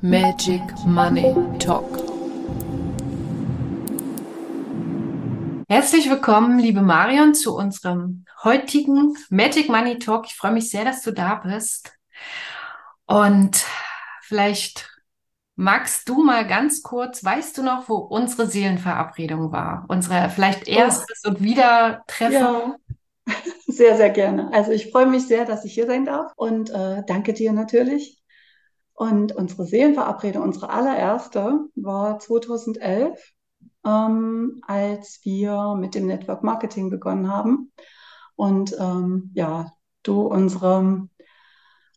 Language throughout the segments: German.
Magic Money Talk. Herzlich willkommen, liebe Marion, zu unserem heutigen Magic Money Talk. Ich freue mich sehr, dass du da bist. Und vielleicht magst du mal ganz kurz, weißt du noch, wo unsere Seelenverabredung war? Unsere vielleicht oh. erstes oh. und Wiedertreffen? Ja. Sehr, sehr gerne. Also ich freue mich sehr, dass ich hier sein darf und äh, danke dir natürlich und unsere Seelenverabredung, unsere allererste, war 2011, ähm, als wir mit dem Network Marketing begonnen haben. Und ähm, ja, du, unsere,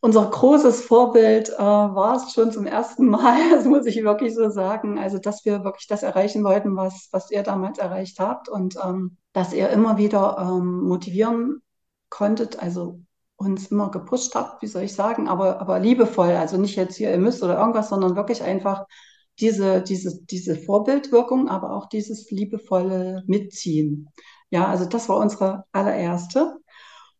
unser großes Vorbild äh, war es schon zum ersten Mal, das muss ich wirklich so sagen. Also, dass wir wirklich das erreichen wollten, was, was ihr damals erreicht habt und ähm, dass ihr immer wieder ähm, motivieren konntet, also uns immer gepusht habt, wie soll ich sagen, aber, aber liebevoll. Also nicht jetzt hier, ihr müsst oder irgendwas, sondern wirklich einfach diese, diese, diese Vorbildwirkung, aber auch dieses liebevolle Mitziehen. Ja, also das war unsere allererste.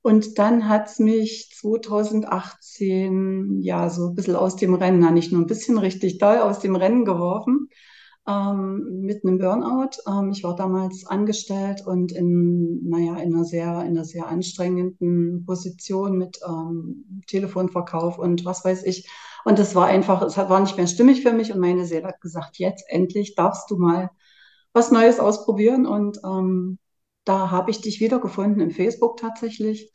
Und dann hat es mich 2018 ja so ein bisschen aus dem Rennen, na, nicht nur ein bisschen richtig doll aus dem Rennen geworfen ähm, mit einem Burnout. Ähm, ich war damals angestellt und in, naja, in einer sehr, in einer sehr anstrengenden Position mit ähm, Telefonverkauf und was weiß ich. Und es war einfach, es war nicht mehr stimmig für mich und meine Seele hat gesagt, jetzt endlich darfst du mal was Neues ausprobieren. Und ähm, da habe ich dich wiedergefunden im Facebook tatsächlich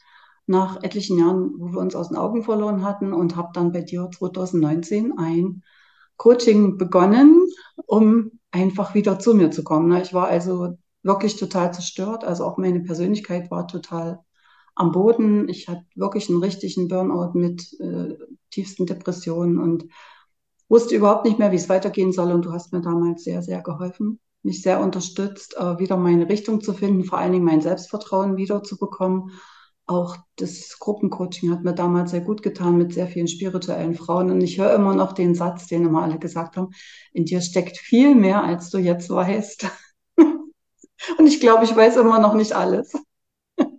nach etlichen Jahren, wo wir uns aus den Augen verloren hatten und habe dann bei dir 2019 ein Coaching begonnen, um einfach wieder zu mir zu kommen. Ne? Ich war also wirklich total zerstört. Also auch meine Persönlichkeit war total am Boden. Ich hatte wirklich einen richtigen Burnout mit äh, tiefsten Depressionen und wusste überhaupt nicht mehr, wie es weitergehen soll. Und du hast mir damals sehr, sehr geholfen, mich sehr unterstützt, äh, wieder meine Richtung zu finden, vor allen Dingen mein Selbstvertrauen wieder zu bekommen auch das Gruppencoaching hat mir damals sehr gut getan mit sehr vielen spirituellen Frauen. Und ich höre immer noch den Satz, den immer alle gesagt haben, in dir steckt viel mehr, als du jetzt weißt. Und ich glaube, ich weiß immer noch nicht alles.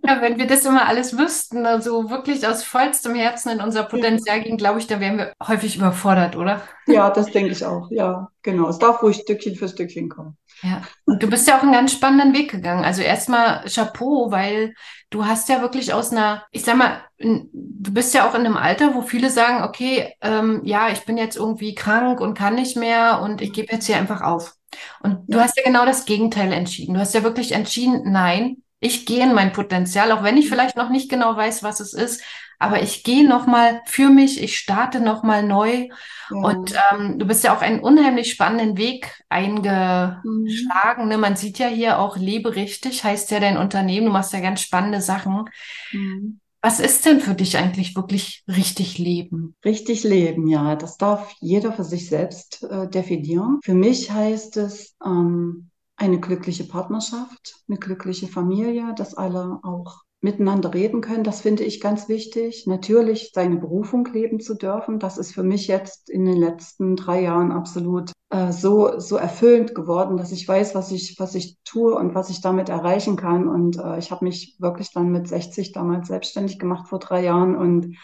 Ja, wenn wir das immer alles wüssten, also wirklich aus vollstem Herzen in unser Potenzial gehen, glaube ich, dann wären wir häufig überfordert, oder? Ja, das denke ich auch. Ja, genau. Es darf ruhig Stückchen für Stückchen kommen. Ja, und du bist ja auch einen ganz spannenden Weg gegangen. Also erstmal Chapeau, weil du hast ja wirklich aus einer, ich sag mal, du bist ja auch in einem Alter, wo viele sagen, okay, ähm, ja, ich bin jetzt irgendwie krank und kann nicht mehr und ich gebe jetzt hier einfach auf. Und du hast ja genau das Gegenteil entschieden. Du hast ja wirklich entschieden, nein, ich gehe in mein Potenzial, auch wenn ich vielleicht noch nicht genau weiß, was es ist, aber ich gehe nochmal für mich, ich starte nochmal neu. Ja. Und ähm, du bist ja auch einen unheimlich spannenden Weg eingeschlagen. Mhm. Ne? Man sieht ja hier auch Lebe richtig, heißt ja dein Unternehmen, du machst ja ganz spannende Sachen. Mhm. Was ist denn für dich eigentlich wirklich richtig leben? Richtig leben, ja, das darf jeder für sich selbst äh, definieren. Für mich heißt es, ähm, eine glückliche Partnerschaft, eine glückliche Familie, dass alle auch miteinander reden können. Das finde ich ganz wichtig. Natürlich seine Berufung leben zu dürfen. Das ist für mich jetzt in den letzten drei Jahren absolut äh, so, so erfüllend geworden, dass ich weiß, was ich, was ich tue und was ich damit erreichen kann. Und äh, ich habe mich wirklich dann mit 60 damals selbstständig gemacht vor drei Jahren und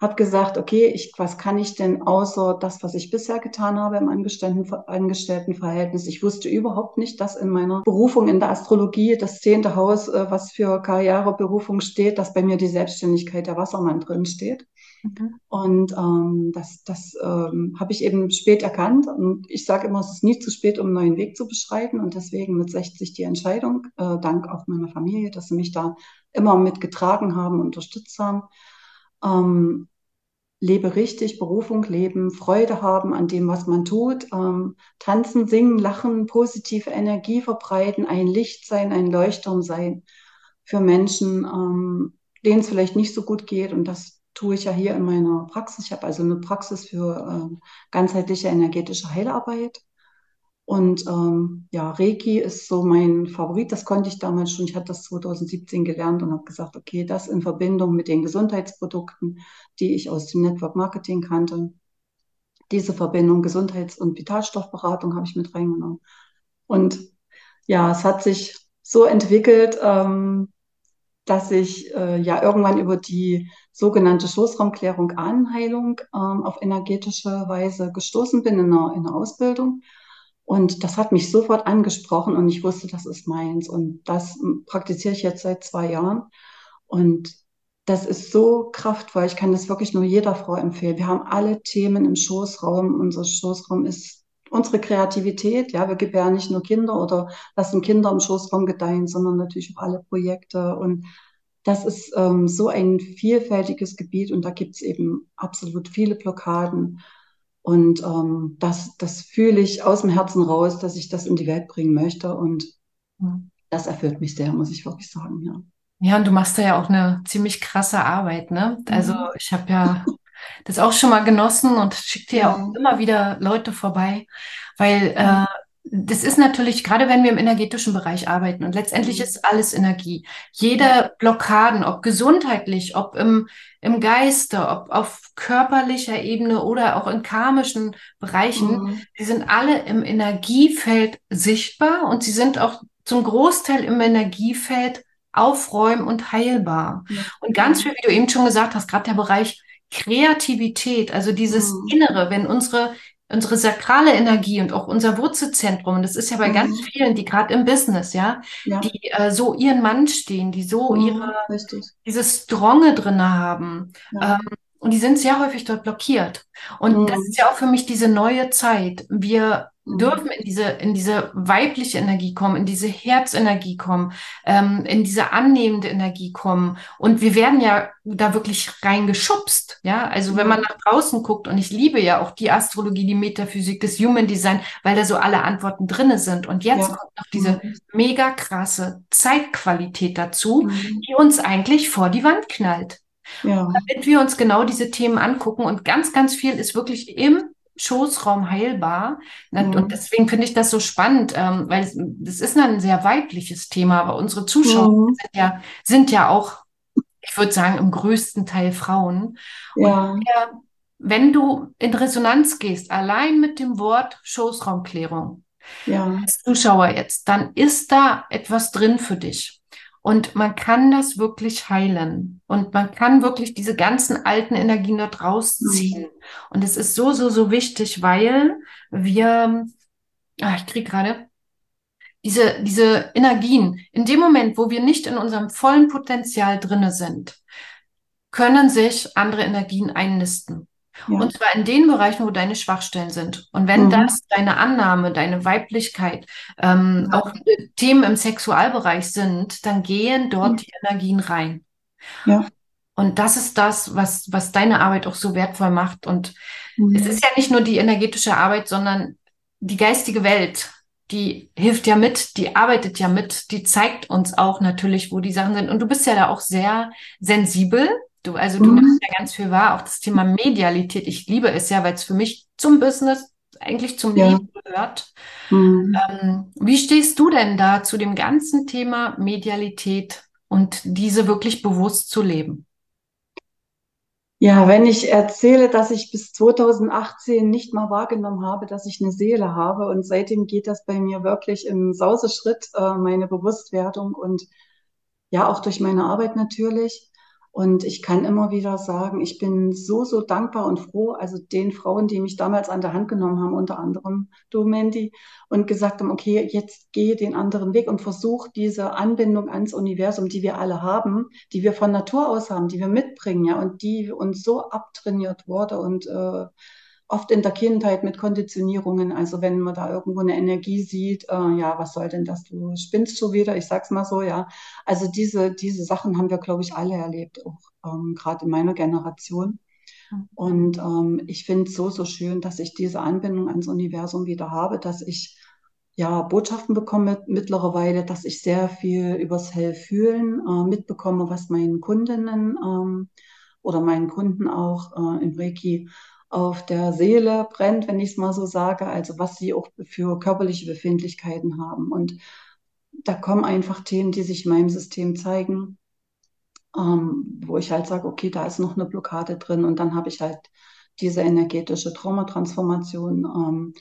habe gesagt, okay, ich, was kann ich denn außer das, was ich bisher getan habe im Angestelltenverhältnis? Ich wusste überhaupt nicht, dass in meiner Berufung in der Astrologie das zehnte Haus, äh, was für Karriereberufung steht, dass bei mir die Selbstständigkeit der Wassermann drin steht. Mhm. Und ähm, das, das ähm, habe ich eben spät erkannt. Und ich sage immer, es ist nie zu spät, um einen neuen Weg zu beschreiten. Und deswegen mit 60 die Entscheidung, äh, dank auch meiner Familie, dass sie mich da immer mitgetragen haben, unterstützt haben ähm, lebe richtig, Berufung leben, Freude haben an dem, was man tut, ähm, tanzen, singen, lachen, positive Energie verbreiten, ein Licht sein, ein Leuchtturm sein für Menschen, ähm, denen es vielleicht nicht so gut geht. Und das tue ich ja hier in meiner Praxis. Ich habe also eine Praxis für äh, ganzheitliche energetische Heilarbeit. Und ähm, ja, Reiki ist so mein Favorit. Das konnte ich damals schon. Ich hatte das 2017 gelernt und habe gesagt, okay, das in Verbindung mit den Gesundheitsprodukten, die ich aus dem Network Marketing kannte. Diese Verbindung Gesundheits- und Vitalstoffberatung habe ich mit reingenommen. Und ja, es hat sich so entwickelt, ähm, dass ich äh, ja irgendwann über die sogenannte Schoßraumklärung Ahnenheilung ähm, auf energetische Weise gestoßen bin in einer, in einer Ausbildung. Und das hat mich sofort angesprochen und ich wusste, das ist meins. Und das praktiziere ich jetzt seit zwei Jahren. Und das ist so kraftvoll. Ich kann das wirklich nur jeder Frau empfehlen. Wir haben alle Themen im Schoßraum. Unser Schoßraum ist unsere Kreativität. Ja, wir gebären nicht nur Kinder oder lassen Kinder im Schoßraum gedeihen, sondern natürlich auch alle Projekte. Und das ist ähm, so ein vielfältiges Gebiet und da gibt es eben absolut viele Blockaden. Und ähm, das, das fühle ich aus dem Herzen raus, dass ich das in die Welt bringen möchte. Und das erfüllt mich sehr, muss ich wirklich sagen, ja. Ja, und du machst da ja auch eine ziemlich krasse Arbeit, ne? Also mhm. ich habe ja das auch schon mal genossen und schicke dir ja auch immer wieder Leute vorbei, weil äh, das ist natürlich, gerade wenn wir im energetischen Bereich arbeiten und letztendlich mhm. ist alles Energie. Jede Blockaden, ob gesundheitlich, ob im, im Geiste, ob auf körperlicher Ebene oder auch in karmischen Bereichen, mhm. die sind alle im Energiefeld sichtbar und sie sind auch zum Großteil im Energiefeld aufräumen und heilbar. Ja. Und ganz viel, wie du eben schon gesagt hast, gerade der Bereich Kreativität, also dieses mhm. Innere, wenn unsere unsere sakrale Energie und auch unser Wurzelzentrum, und das ist ja bei mhm. ganz vielen, die gerade im Business, ja, ja. die äh, so ihren Mann stehen, die so mhm, ihre, richtig. dieses Stronge drinne haben. Ja. Ähm, und die sind sehr häufig dort blockiert. Und mhm. das ist ja auch für mich diese neue Zeit. Wir. Dürfen in diese, in diese weibliche Energie kommen, in diese Herzenergie kommen, ähm, in diese annehmende Energie kommen. Und wir werden ja da wirklich reingeschubst. Ja, also wenn man mhm. nach draußen guckt, und ich liebe ja auch die Astrologie, die Metaphysik, das Human Design, weil da so alle Antworten drinne sind. Und jetzt ja. kommt noch diese mhm. mega krasse Zeitqualität dazu, mhm. die uns eigentlich vor die Wand knallt. Ja. Damit wir uns genau diese Themen angucken und ganz, ganz viel ist wirklich im Schoßraum heilbar. Mhm. Und deswegen finde ich das so spannend, ähm, weil es, das ist ein sehr weibliches Thema, aber unsere Zuschauer mhm. sind, ja, sind ja auch, ich würde sagen, im größten Teil Frauen. Ja. Und ja, wenn du in Resonanz gehst, allein mit dem Wort Schoßraumklärung, ja. als Zuschauer jetzt, dann ist da etwas drin für dich. Und man kann das wirklich heilen. Und man kann wirklich diese ganzen alten Energien dort rausziehen. Mhm. Und es ist so, so, so wichtig, weil wir, ah, ich kriege gerade, diese, diese Energien, in dem Moment, wo wir nicht in unserem vollen Potenzial drinne sind, können sich andere Energien einnisten. Ja. Und zwar in den Bereichen, wo deine Schwachstellen sind. Und wenn mhm. das deine Annahme, deine Weiblichkeit, ähm, ja. auch Themen im Sexualbereich sind, dann gehen dort mhm. die Energien rein. Ja. Und das ist das, was, was deine Arbeit auch so wertvoll macht. Und mhm. es ist ja nicht nur die energetische Arbeit, sondern die geistige Welt, die hilft ja mit, die arbeitet ja mit, die zeigt uns auch natürlich, wo die Sachen sind. Und du bist ja da auch sehr sensibel Du, also du mhm. nimmst ja ganz viel wahr, auch das Thema Medialität. Ich liebe es ja, weil es für mich zum Business, eigentlich zum ja. Leben gehört. Mhm. Ähm, wie stehst du denn da zu dem ganzen Thema Medialität und diese wirklich bewusst zu leben? Ja, wenn ich erzähle, dass ich bis 2018 nicht mal wahrgenommen habe, dass ich eine Seele habe und seitdem geht das bei mir wirklich im Sauseschritt, äh, meine Bewusstwerdung und ja, auch durch meine Arbeit natürlich. Und ich kann immer wieder sagen, ich bin so, so dankbar und froh, also den Frauen, die mich damals an der Hand genommen haben, unter anderem du, Mandy, und gesagt haben, okay, jetzt gehe den anderen Weg und versuch diese Anbindung ans Universum, die wir alle haben, die wir von Natur aus haben, die wir mitbringen, ja, und die uns so abtrainiert wurde und äh, oft in der Kindheit mit Konditionierungen. Also wenn man da irgendwo eine Energie sieht, äh, ja, was soll denn das? Du spinnst schon wieder, ich sag's mal so, ja. Also diese, diese Sachen haben wir, glaube ich, alle erlebt, auch ähm, gerade in meiner Generation. Mhm. Und ähm, ich finde es so, so schön, dass ich diese Anbindung ans Universum wieder habe, dass ich ja Botschaften bekomme mittlerweile, dass ich sehr viel übers Hellfühlen äh, mitbekomme, was meinen Kundinnen ähm, oder meinen Kunden auch äh, im Reiki auf der Seele brennt, wenn ich es mal so sage, also was sie auch für körperliche Befindlichkeiten haben. Und da kommen einfach Themen, die sich in meinem System zeigen, ähm, wo ich halt sage, okay, da ist noch eine Blockade drin und dann habe ich halt diese energetische Traumatransformation, ähm,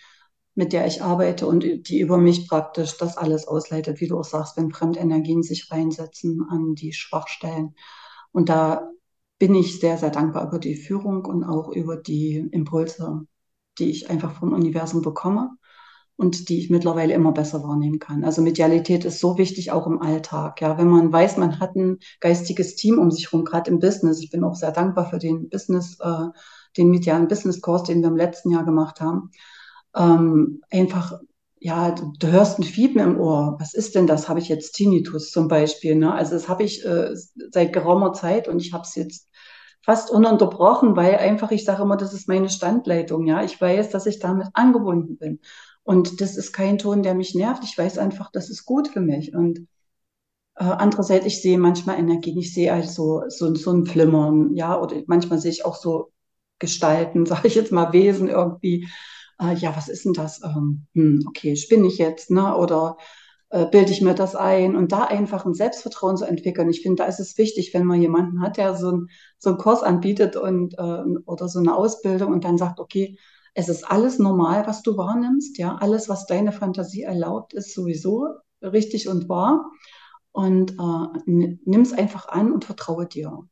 mit der ich arbeite und die über mich praktisch das alles ausleitet, wie du auch sagst, wenn Fremdenergien sich reinsetzen an die Schwachstellen. Und da bin ich sehr, sehr dankbar über die Führung und auch über die Impulse, die ich einfach vom Universum bekomme und die ich mittlerweile immer besser wahrnehmen kann. Also Medialität ist so wichtig auch im Alltag. Ja, wenn man weiß, man hat ein geistiges Team um sich herum, gerade im Business. Ich bin auch sehr dankbar für den Business, äh, den medialen Business Kurs, den wir im letzten Jahr gemacht haben. Ähm, einfach, ja, du, du, hörst ein Fiepen im Ohr. Was ist denn das? Habe ich jetzt Tinnitus zum Beispiel? Ne? Also das habe ich äh, seit geraumer Zeit und ich habe es jetzt fast ununterbrochen, weil einfach, ich sage immer, das ist meine Standleitung. Ja, ich weiß, dass ich damit angebunden bin. Und das ist kein Ton, der mich nervt. Ich weiß einfach, das ist gut für mich. Und äh, andererseits, ich sehe manchmal Energien. Ich sehe also so, so ein Flimmern, ja, oder manchmal sehe ich auch so Gestalten, sage ich jetzt mal Wesen irgendwie. Äh, ja, was ist denn das? Ähm, hm, okay, spinne ich jetzt, ne? Oder äh, bilde ich mir das ein? Und da einfach ein Selbstvertrauen zu entwickeln. Ich finde, da ist es wichtig, wenn man jemanden hat, der so, ein, so einen Kurs anbietet und äh, oder so eine Ausbildung und dann sagt, okay, es ist alles normal, was du wahrnimmst, ja, alles, was deine Fantasie erlaubt, ist sowieso richtig und wahr. Und äh, nimm es einfach an und vertraue dir.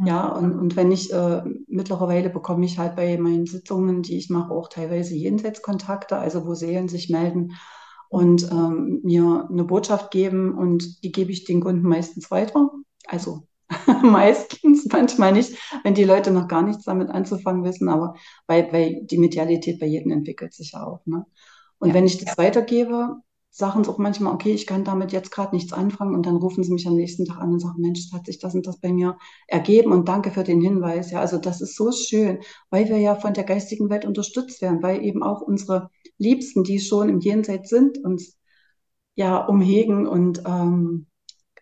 Ja, und, und wenn ich, äh, mittlerweile bekomme ich halt bei meinen Sitzungen, die ich mache, auch teilweise Jenseitskontakte, also wo Seelen sich melden und ähm, mir eine Botschaft geben und die gebe ich den Kunden meistens weiter. Also Meistens, manchmal nicht, wenn die Leute noch gar nichts damit anzufangen wissen, aber weil, weil die Medialität bei jedem entwickelt sich ja auch. Ne? Und ja. wenn ich das weitergebe, sagen sie auch manchmal, okay, ich kann damit jetzt gerade nichts anfangen und dann rufen sie mich am nächsten Tag an und sagen, Mensch, es hat sich das und das bei mir ergeben und danke für den Hinweis. Ja, also das ist so schön, weil wir ja von der geistigen Welt unterstützt werden, weil eben auch unsere Liebsten, die schon im Jenseits sind, uns ja umhegen und ähm,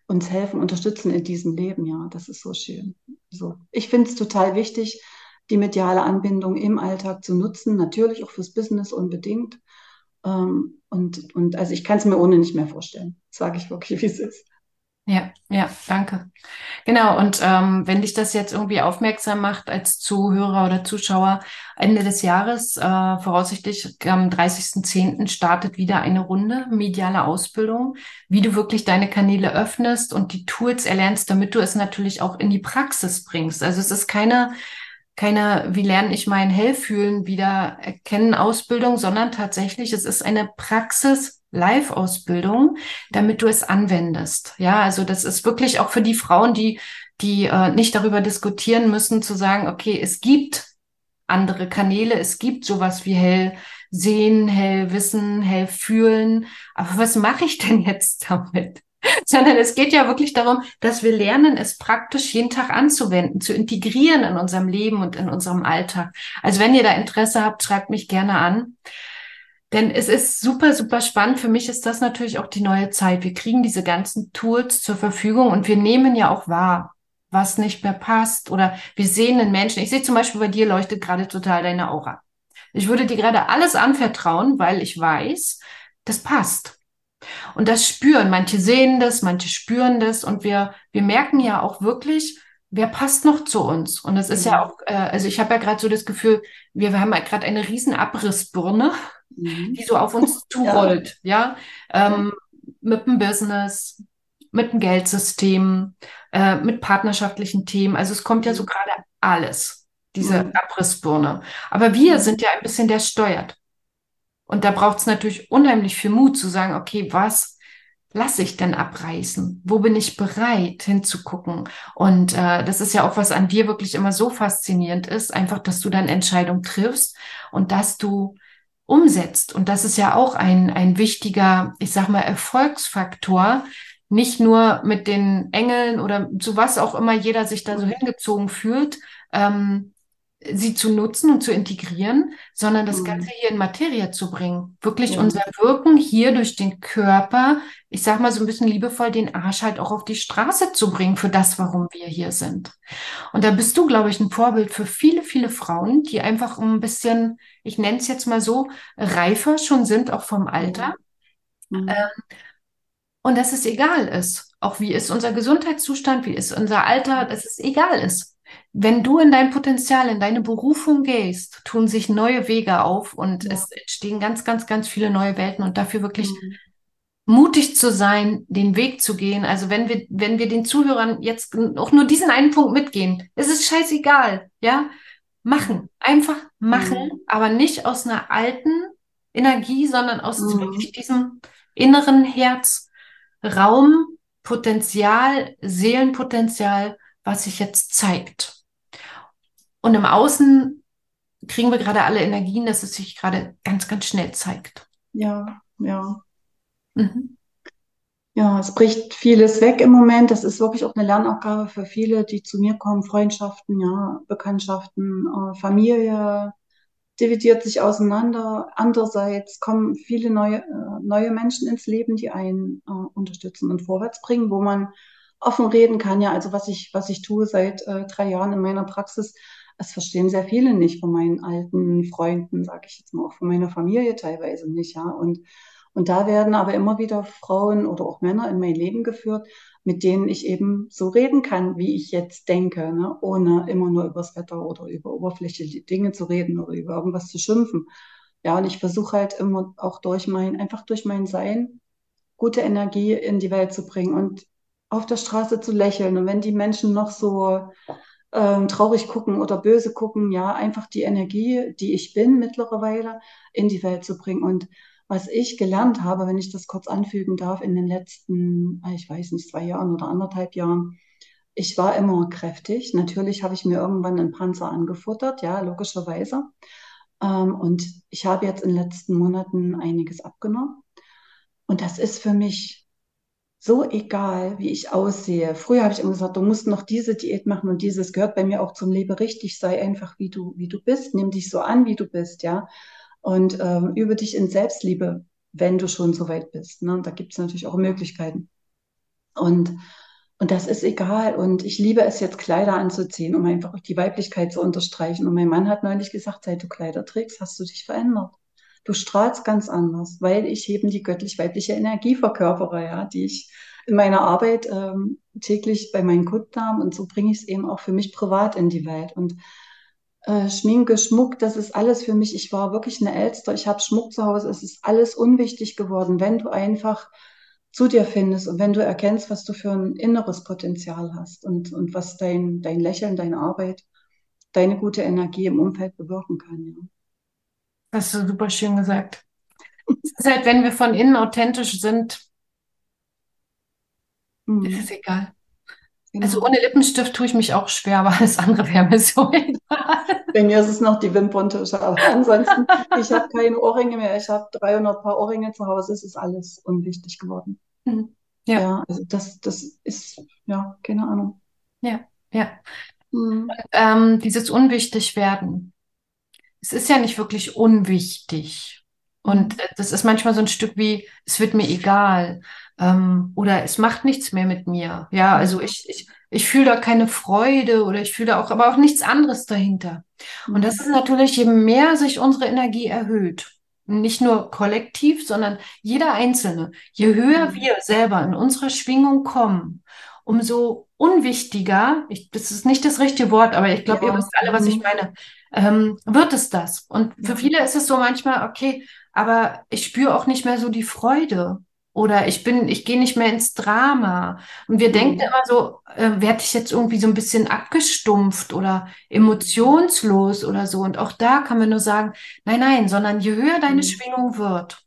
uns helfen, unterstützen in diesem Leben. Ja, das ist so schön. So, ich finde es total wichtig, die mediale Anbindung im Alltag zu nutzen, natürlich auch fürs Business unbedingt. Ähm, und, und also ich kann es mir ohne nicht mehr vorstellen, sage ich wirklich, wie es ist. Ja, ja, danke. Genau, und ähm, wenn dich das jetzt irgendwie aufmerksam macht als Zuhörer oder Zuschauer, Ende des Jahres, äh, voraussichtlich am 30.10. startet wieder eine Runde mediale Ausbildung, wie du wirklich deine Kanäle öffnest und die Tools erlernst, damit du es natürlich auch in die Praxis bringst. Also es ist keine keine, wie lerne ich mein Hellfühlen wieder erkennen Ausbildung, sondern tatsächlich, es ist eine Praxis Live-Ausbildung, damit du es anwendest. Ja, also das ist wirklich auch für die Frauen, die, die äh, nicht darüber diskutieren müssen, zu sagen, okay, es gibt andere Kanäle, es gibt sowas wie hell sehen, hell wissen, hell fühlen. Aber was mache ich denn jetzt damit? Sondern es geht ja wirklich darum, dass wir lernen, es praktisch jeden Tag anzuwenden, zu integrieren in unserem Leben und in unserem Alltag. Also wenn ihr da Interesse habt, schreibt mich gerne an. Denn es ist super, super spannend. Für mich ist das natürlich auch die neue Zeit. Wir kriegen diese ganzen Tools zur Verfügung und wir nehmen ja auch wahr, was nicht mehr passt. Oder wir sehen einen Menschen. Ich sehe zum Beispiel bei dir leuchtet gerade total deine Aura. Ich würde dir gerade alles anvertrauen, weil ich weiß, das passt. Und das spüren. Manche sehen das, manche spüren das. Und wir, wir merken ja auch wirklich, wer passt noch zu uns? Und es ist mhm. ja auch, äh, also ich habe ja gerade so das Gefühl, wir, wir haben ja gerade eine riesen Abrissbirne mhm. die so auf uns zurollt, ja, ja? Ähm, mit dem Business, mit dem Geldsystem, äh, mit partnerschaftlichen Themen. Also es kommt ja so mhm. gerade alles, diese mhm. Abrissbirne. Aber wir mhm. sind ja ein bisschen der steuert. Und da braucht es natürlich unheimlich viel Mut zu sagen, okay, was lasse ich denn abreißen? Wo bin ich bereit hinzugucken? Und äh, das ist ja auch, was an dir wirklich immer so faszinierend ist, einfach, dass du dann Entscheidungen triffst und dass du umsetzt. Und das ist ja auch ein, ein wichtiger, ich sag mal, Erfolgsfaktor, nicht nur mit den Engeln oder zu was auch immer jeder sich da so hingezogen fühlt, ähm, sie zu nutzen und zu integrieren, sondern das mhm. Ganze hier in Materie zu bringen. Wirklich ja. unser Wirken hier durch den Körper, ich sag mal so ein bisschen liebevoll, den Arsch halt auch auf die Straße zu bringen für das, warum wir hier sind. Und da bist du, glaube ich, ein Vorbild für viele, viele Frauen, die einfach ein bisschen, ich nenne es jetzt mal so, reifer schon sind, auch vom Alter. Mhm. Ähm, und dass es egal ist. Auch wie ist unser Gesundheitszustand, wie ist unser Alter, dass es egal ist wenn du in dein Potenzial, in deine Berufung gehst, tun sich neue Wege auf und ja. es entstehen ganz, ganz, ganz viele neue Welten und dafür wirklich mhm. mutig zu sein, den Weg zu gehen. Also wenn wir, wenn wir den Zuhörern jetzt auch nur diesen einen Punkt mitgehen, es ist scheißegal, ja, machen, einfach machen, mhm. aber nicht aus einer alten Energie, sondern aus mhm. diesem inneren Herzraum, Potenzial, Seelenpotenzial, was sich jetzt zeigt. Und im Außen kriegen wir gerade alle Energien, dass es sich gerade ganz, ganz schnell zeigt. Ja, ja. Mhm. Ja, es bricht vieles weg im Moment. Das ist wirklich auch eine Lernaufgabe für viele, die zu mir kommen. Freundschaften, ja, Bekanntschaften, äh, Familie dividiert sich auseinander. Andererseits kommen viele neue, äh, neue Menschen ins Leben, die einen äh, unterstützen und vorwärts bringen, wo man offen reden kann. Ja, also was ich, was ich tue seit äh, drei Jahren in meiner Praxis, das verstehen sehr viele nicht von meinen alten Freunden, sage ich jetzt mal, auch von meiner Familie teilweise nicht, ja. Und, und da werden aber immer wieder Frauen oder auch Männer in mein Leben geführt, mit denen ich eben so reden kann, wie ich jetzt denke, ne? ohne immer nur übers Wetter oder über oberflächliche Dinge zu reden oder über irgendwas zu schimpfen. Ja, und ich versuche halt immer auch durch mein, einfach durch mein Sein gute Energie in die Welt zu bringen und auf der Straße zu lächeln. Und wenn die Menschen noch so ähm, traurig gucken oder böse gucken, ja, einfach die Energie, die ich bin mittlerweile, in die Welt zu bringen. Und was ich gelernt habe, wenn ich das kurz anfügen darf, in den letzten, ah, ich weiß nicht, zwei Jahren oder anderthalb Jahren, ich war immer kräftig. Natürlich habe ich mir irgendwann einen Panzer angefuttert, ja, logischerweise. Ähm, und ich habe jetzt in den letzten Monaten einiges abgenommen. Und das ist für mich so egal, wie ich aussehe. Früher habe ich immer gesagt, du musst noch diese Diät machen und dieses gehört bei mir auch zum Leben richtig. Sei einfach, wie du, wie du bist. Nimm dich so an, wie du bist, ja. Und ähm, übe dich in Selbstliebe, wenn du schon so weit bist. Ne? Da gibt es natürlich auch Möglichkeiten. Und, und das ist egal. Und ich liebe es jetzt, Kleider anzuziehen, um einfach die Weiblichkeit zu unterstreichen. Und mein Mann hat neulich gesagt, seit du Kleider trägst, hast du dich verändert du strahlst ganz anders, weil ich eben die göttlich-weibliche Energie verkörpere, ja, die ich in meiner Arbeit ähm, täglich bei meinen Kunden habe und so bringe ich es eben auch für mich privat in die Welt. Und äh, Schminke, Schmuck, das ist alles für mich. Ich war wirklich eine Elster, ich habe Schmuck zu Hause, es ist alles unwichtig geworden, wenn du einfach zu dir findest und wenn du erkennst, was du für ein inneres Potenzial hast und, und was dein, dein Lächeln, deine Arbeit, deine gute Energie im Umfeld bewirken kann. Ja. Hast du super schön gesagt. Es ist halt, wenn wir von innen authentisch sind, mhm. ist es egal. Genau. Also ohne Lippenstift tue ich mich auch schwer, aber alles andere wäre mir so egal. Bei mir ist es noch die Wimperntusche, aber ansonsten, ich habe keine Ohrringe mehr. Ich habe 300 Paar Ohrringe zu Hause. Es ist alles unwichtig geworden. Mhm. Ja. ja. also das, das ist, ja, keine Ahnung. Ja, ja. Mhm. Und, ähm, dieses Unwichtigwerden es ist ja nicht wirklich unwichtig. Und mhm. das ist manchmal so ein Stück wie, es wird mir egal. Ähm, oder es macht nichts mehr mit mir. Ja, also ich, ich, ich fühle da keine Freude oder ich fühle da auch, aber auch nichts anderes dahinter. Und das ist natürlich, je mehr sich unsere Energie erhöht, nicht nur kollektiv, sondern jeder Einzelne, je höher mhm. wir selber in unserer Schwingung kommen, umso unwichtiger, ich, das ist nicht das richtige Wort, aber ich glaube, ja. ihr wisst alle, was ich mhm. meine, ähm, wird es das. Und für viele ist es so manchmal, okay, aber ich spüre auch nicht mehr so die Freude. Oder ich bin, ich gehe nicht mehr ins Drama. Und wir mhm. denken immer so, äh, werde ich jetzt irgendwie so ein bisschen abgestumpft oder emotionslos oder so. Und auch da kann man nur sagen, nein, nein, sondern je höher deine mhm. Schwingung wird,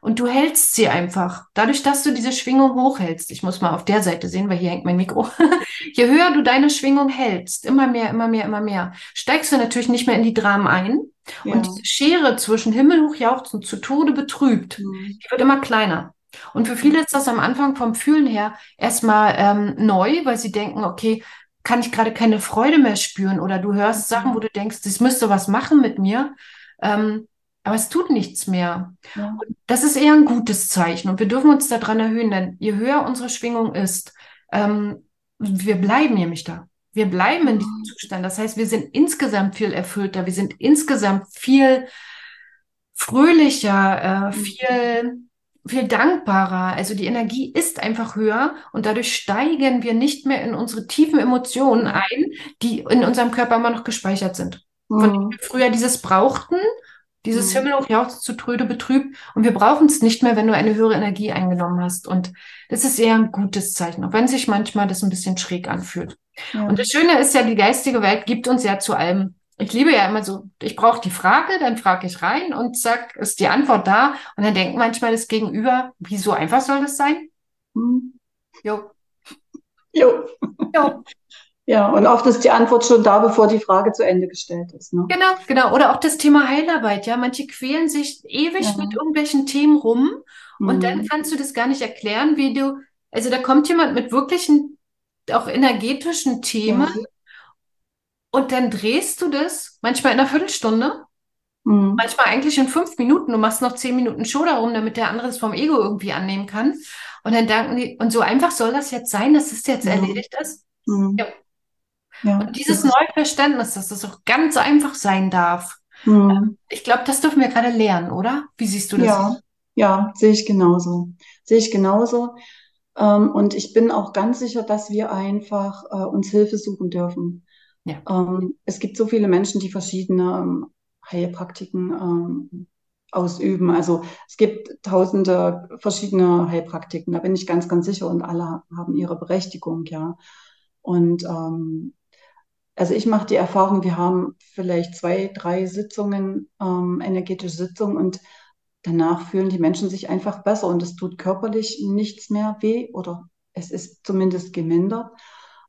und du hältst sie einfach. Dadurch, dass du diese Schwingung hochhältst, ich muss mal auf der Seite sehen, weil hier hängt mein Mikro. Je höher du deine Schwingung hältst, immer mehr, immer mehr, immer mehr, steigst du natürlich nicht mehr in die Dramen ein. Ja. Und diese Schere zwischen Himmel hochjauchzen zu Tode betrübt, mhm. die wird immer kleiner. Und für viele ist das am Anfang vom Fühlen her erstmal ähm, neu, weil sie denken, okay, kann ich gerade keine Freude mehr spüren oder du hörst mhm. Sachen, wo du denkst, das müsste was machen mit mir. Ähm, aber es tut nichts mehr. Ja. das ist eher ein gutes Zeichen und wir dürfen uns daran erhöhen, denn je höher unsere Schwingung ist, ähm, wir bleiben nämlich da. Wir bleiben in diesem Zustand. Das heißt, wir sind insgesamt viel erfüllter, wir sind insgesamt viel fröhlicher, äh, mhm. viel viel dankbarer. Also die Energie ist einfach höher und dadurch steigen wir nicht mehr in unsere tiefen Emotionen ein, die in unserem Körper immer noch gespeichert sind. Von denen Mhm. wir früher dieses brauchten, dieses Mhm. Himmel hoch jauchzt zu Tröde betrübt und wir brauchen es nicht mehr, wenn du eine höhere Energie eingenommen hast. Und das ist eher ein gutes Zeichen, auch wenn sich manchmal das ein bisschen schräg anfühlt. Ja. Und das Schöne ist ja, die geistige Welt gibt uns ja zu allem. Ich liebe ja immer so, ich brauche die Frage, dann frage ich rein und zack, ist die Antwort da. Und dann denkt manchmal das Gegenüber, wieso einfach soll das sein? Mhm. Jo, Jo. jo, Ja, und oft ist die Antwort schon da, bevor die Frage zu Ende gestellt ist. Ne? genau, genau. Oder auch das Thema Heilarbeit, ja. Manche quälen sich ewig Ja. mit irgendwelchen Themen rum und dann Mhm. kannst du das gar nicht erklären, wie du, also da kommt jemand mit wirklichen, auch energetischen Themen Ja. und dann drehst du das, manchmal in einer Viertelstunde. Mhm. Manchmal eigentlich in fünf Minuten. Du machst noch zehn Minuten Show darum, damit der andere es vom Ego irgendwie annehmen kann. Und dann danken die, und so einfach soll das jetzt sein, dass es jetzt Ja. erledigt ist. Mhm. Ja. Ja, Und dieses neue Verständnis, dass das auch ganz einfach sein darf. Mhm. Ich glaube, das dürfen wir gerade lernen, oder? Wie siehst du das? Ja, ja, sehe ich genauso. Sehe ich genauso. Ähm, und ich bin auch ganz sicher, dass wir einfach äh, uns Hilfe suchen dürfen. Ja. Ähm, es gibt so viele Menschen, die verschiedene Heilpraktiken ausüben. Also es gibt tausende verschiedene Heilpraktiken, da bin ich ganz, ganz sicher und alle haben ihre Berechtigung, ja. Und ähm, also ich mache die Erfahrung, wir haben vielleicht zwei, drei Sitzungen, ähm, energetische Sitzungen und danach fühlen die Menschen sich einfach besser und es tut körperlich nichts mehr weh oder es ist zumindest gemindert.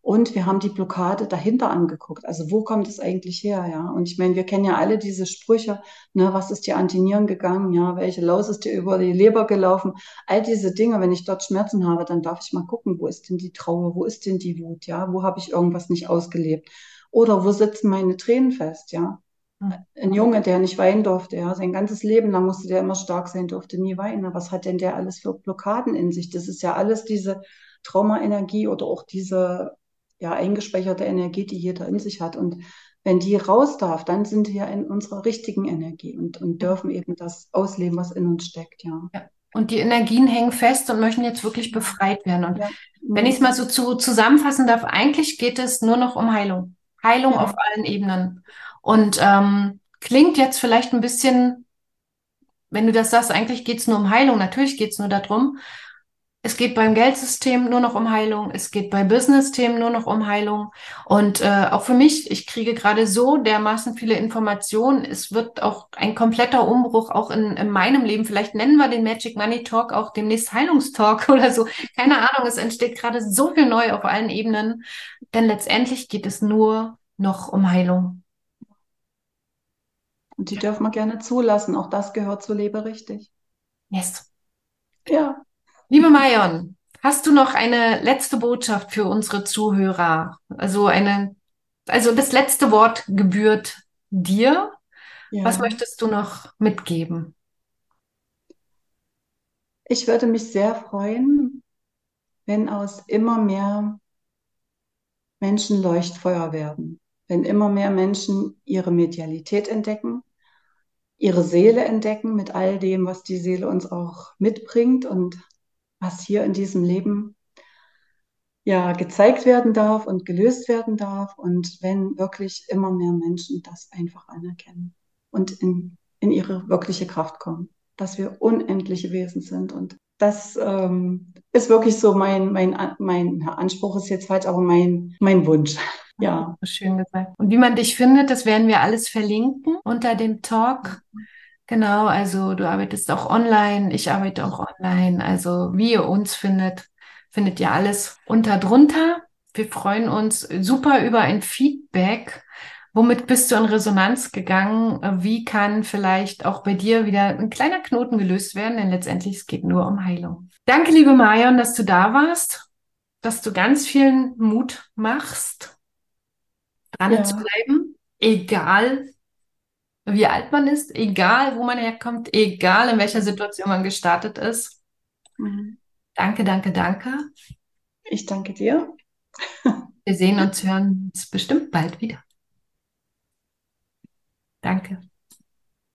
Und wir haben die Blockade dahinter angeguckt. Also wo kommt es eigentlich her, ja? Und ich meine, wir kennen ja alle diese Sprüche, ne, was ist dir an die Nieren gegangen, ja, welche Laus ist dir über die Leber gelaufen? All diese Dinge, wenn ich dort Schmerzen habe, dann darf ich mal gucken, wo ist denn die Trauer, wo ist denn die Wut, ja? Wo habe ich irgendwas nicht ausgelebt? Oder wo sitzen meine Tränen fest, ja? Ein Junge, der nicht weinen durfte, ja, sein ganzes Leben lang musste der immer stark sein, durfte nie weinen. Was hat denn der alles für Blockaden in sich? Das ist ja alles diese Traumaenergie oder auch diese ja eingespeicherte Energie, die jeder in sich hat. Und wenn die raus darf, dann sind wir in unserer richtigen Energie und, und dürfen eben das ausleben, was in uns steckt, ja. Und die Energien hängen fest und möchten jetzt wirklich befreit werden. Und Ja. wenn ich es mal so zu, zusammenfassen darf, eigentlich geht es nur noch um Heilung. Heilung auf allen Ebenen. Und ähm, klingt jetzt vielleicht ein bisschen, wenn du das sagst, eigentlich geht es nur um Heilung. Natürlich geht es nur darum. Es geht beim Geldsystem nur noch um Heilung. Es geht bei Business-Themen nur noch um Heilung. Und äh, auch für mich, ich kriege gerade so dermaßen viele Informationen. Es wird auch ein kompletter Umbruch auch in, in meinem Leben. Vielleicht nennen wir den Magic Money Talk auch demnächst Heilungstalk oder so. Keine Ahnung. Es entsteht gerade so viel neu auf allen Ebenen. Denn letztendlich geht es nur noch um Heilung. Und die dürfen wir gerne zulassen. Auch das gehört zu Lebe richtig. Yes. Ja. Liebe Marion, hast du noch eine letzte Botschaft für unsere Zuhörer? Also eine, also das letzte Wort gebührt dir. Ja. Was möchtest du noch mitgeben? Ich würde mich sehr freuen, wenn aus immer mehr Menschen Leuchtfeuer werden, wenn immer mehr Menschen ihre Medialität entdecken, ihre Seele entdecken mit all dem, was die Seele uns auch mitbringt und was hier in diesem Leben ja gezeigt werden darf und gelöst werden darf und wenn wirklich immer mehr Menschen das einfach anerkennen und in, in ihre wirkliche Kraft kommen, dass wir unendliche Wesen sind und das ähm, ist wirklich so mein, mein, mein ja, Anspruch ist jetzt falsch, aber mein, mein Wunsch. Ja. Schön gesagt. Und wie man dich findet, das werden wir alles verlinken unter dem Talk. Genau, also du arbeitest auch online, ich arbeite auch online. Also wie ihr uns findet, findet ihr alles unter drunter. Wir freuen uns super über ein Feedback. Womit bist du in Resonanz gegangen? Wie kann vielleicht auch bei dir wieder ein kleiner Knoten gelöst werden? Denn letztendlich es geht nur um Heilung. Danke, liebe Marion, dass du da warst, dass du ganz vielen Mut machst, dran Ja. zu bleiben, egal wie alt man ist, egal wo man herkommt, egal in welcher Situation man gestartet ist. Mhm. Danke, danke, danke. Ich danke dir. Wir sehen uns, hören uns bestimmt bald wieder. Danke.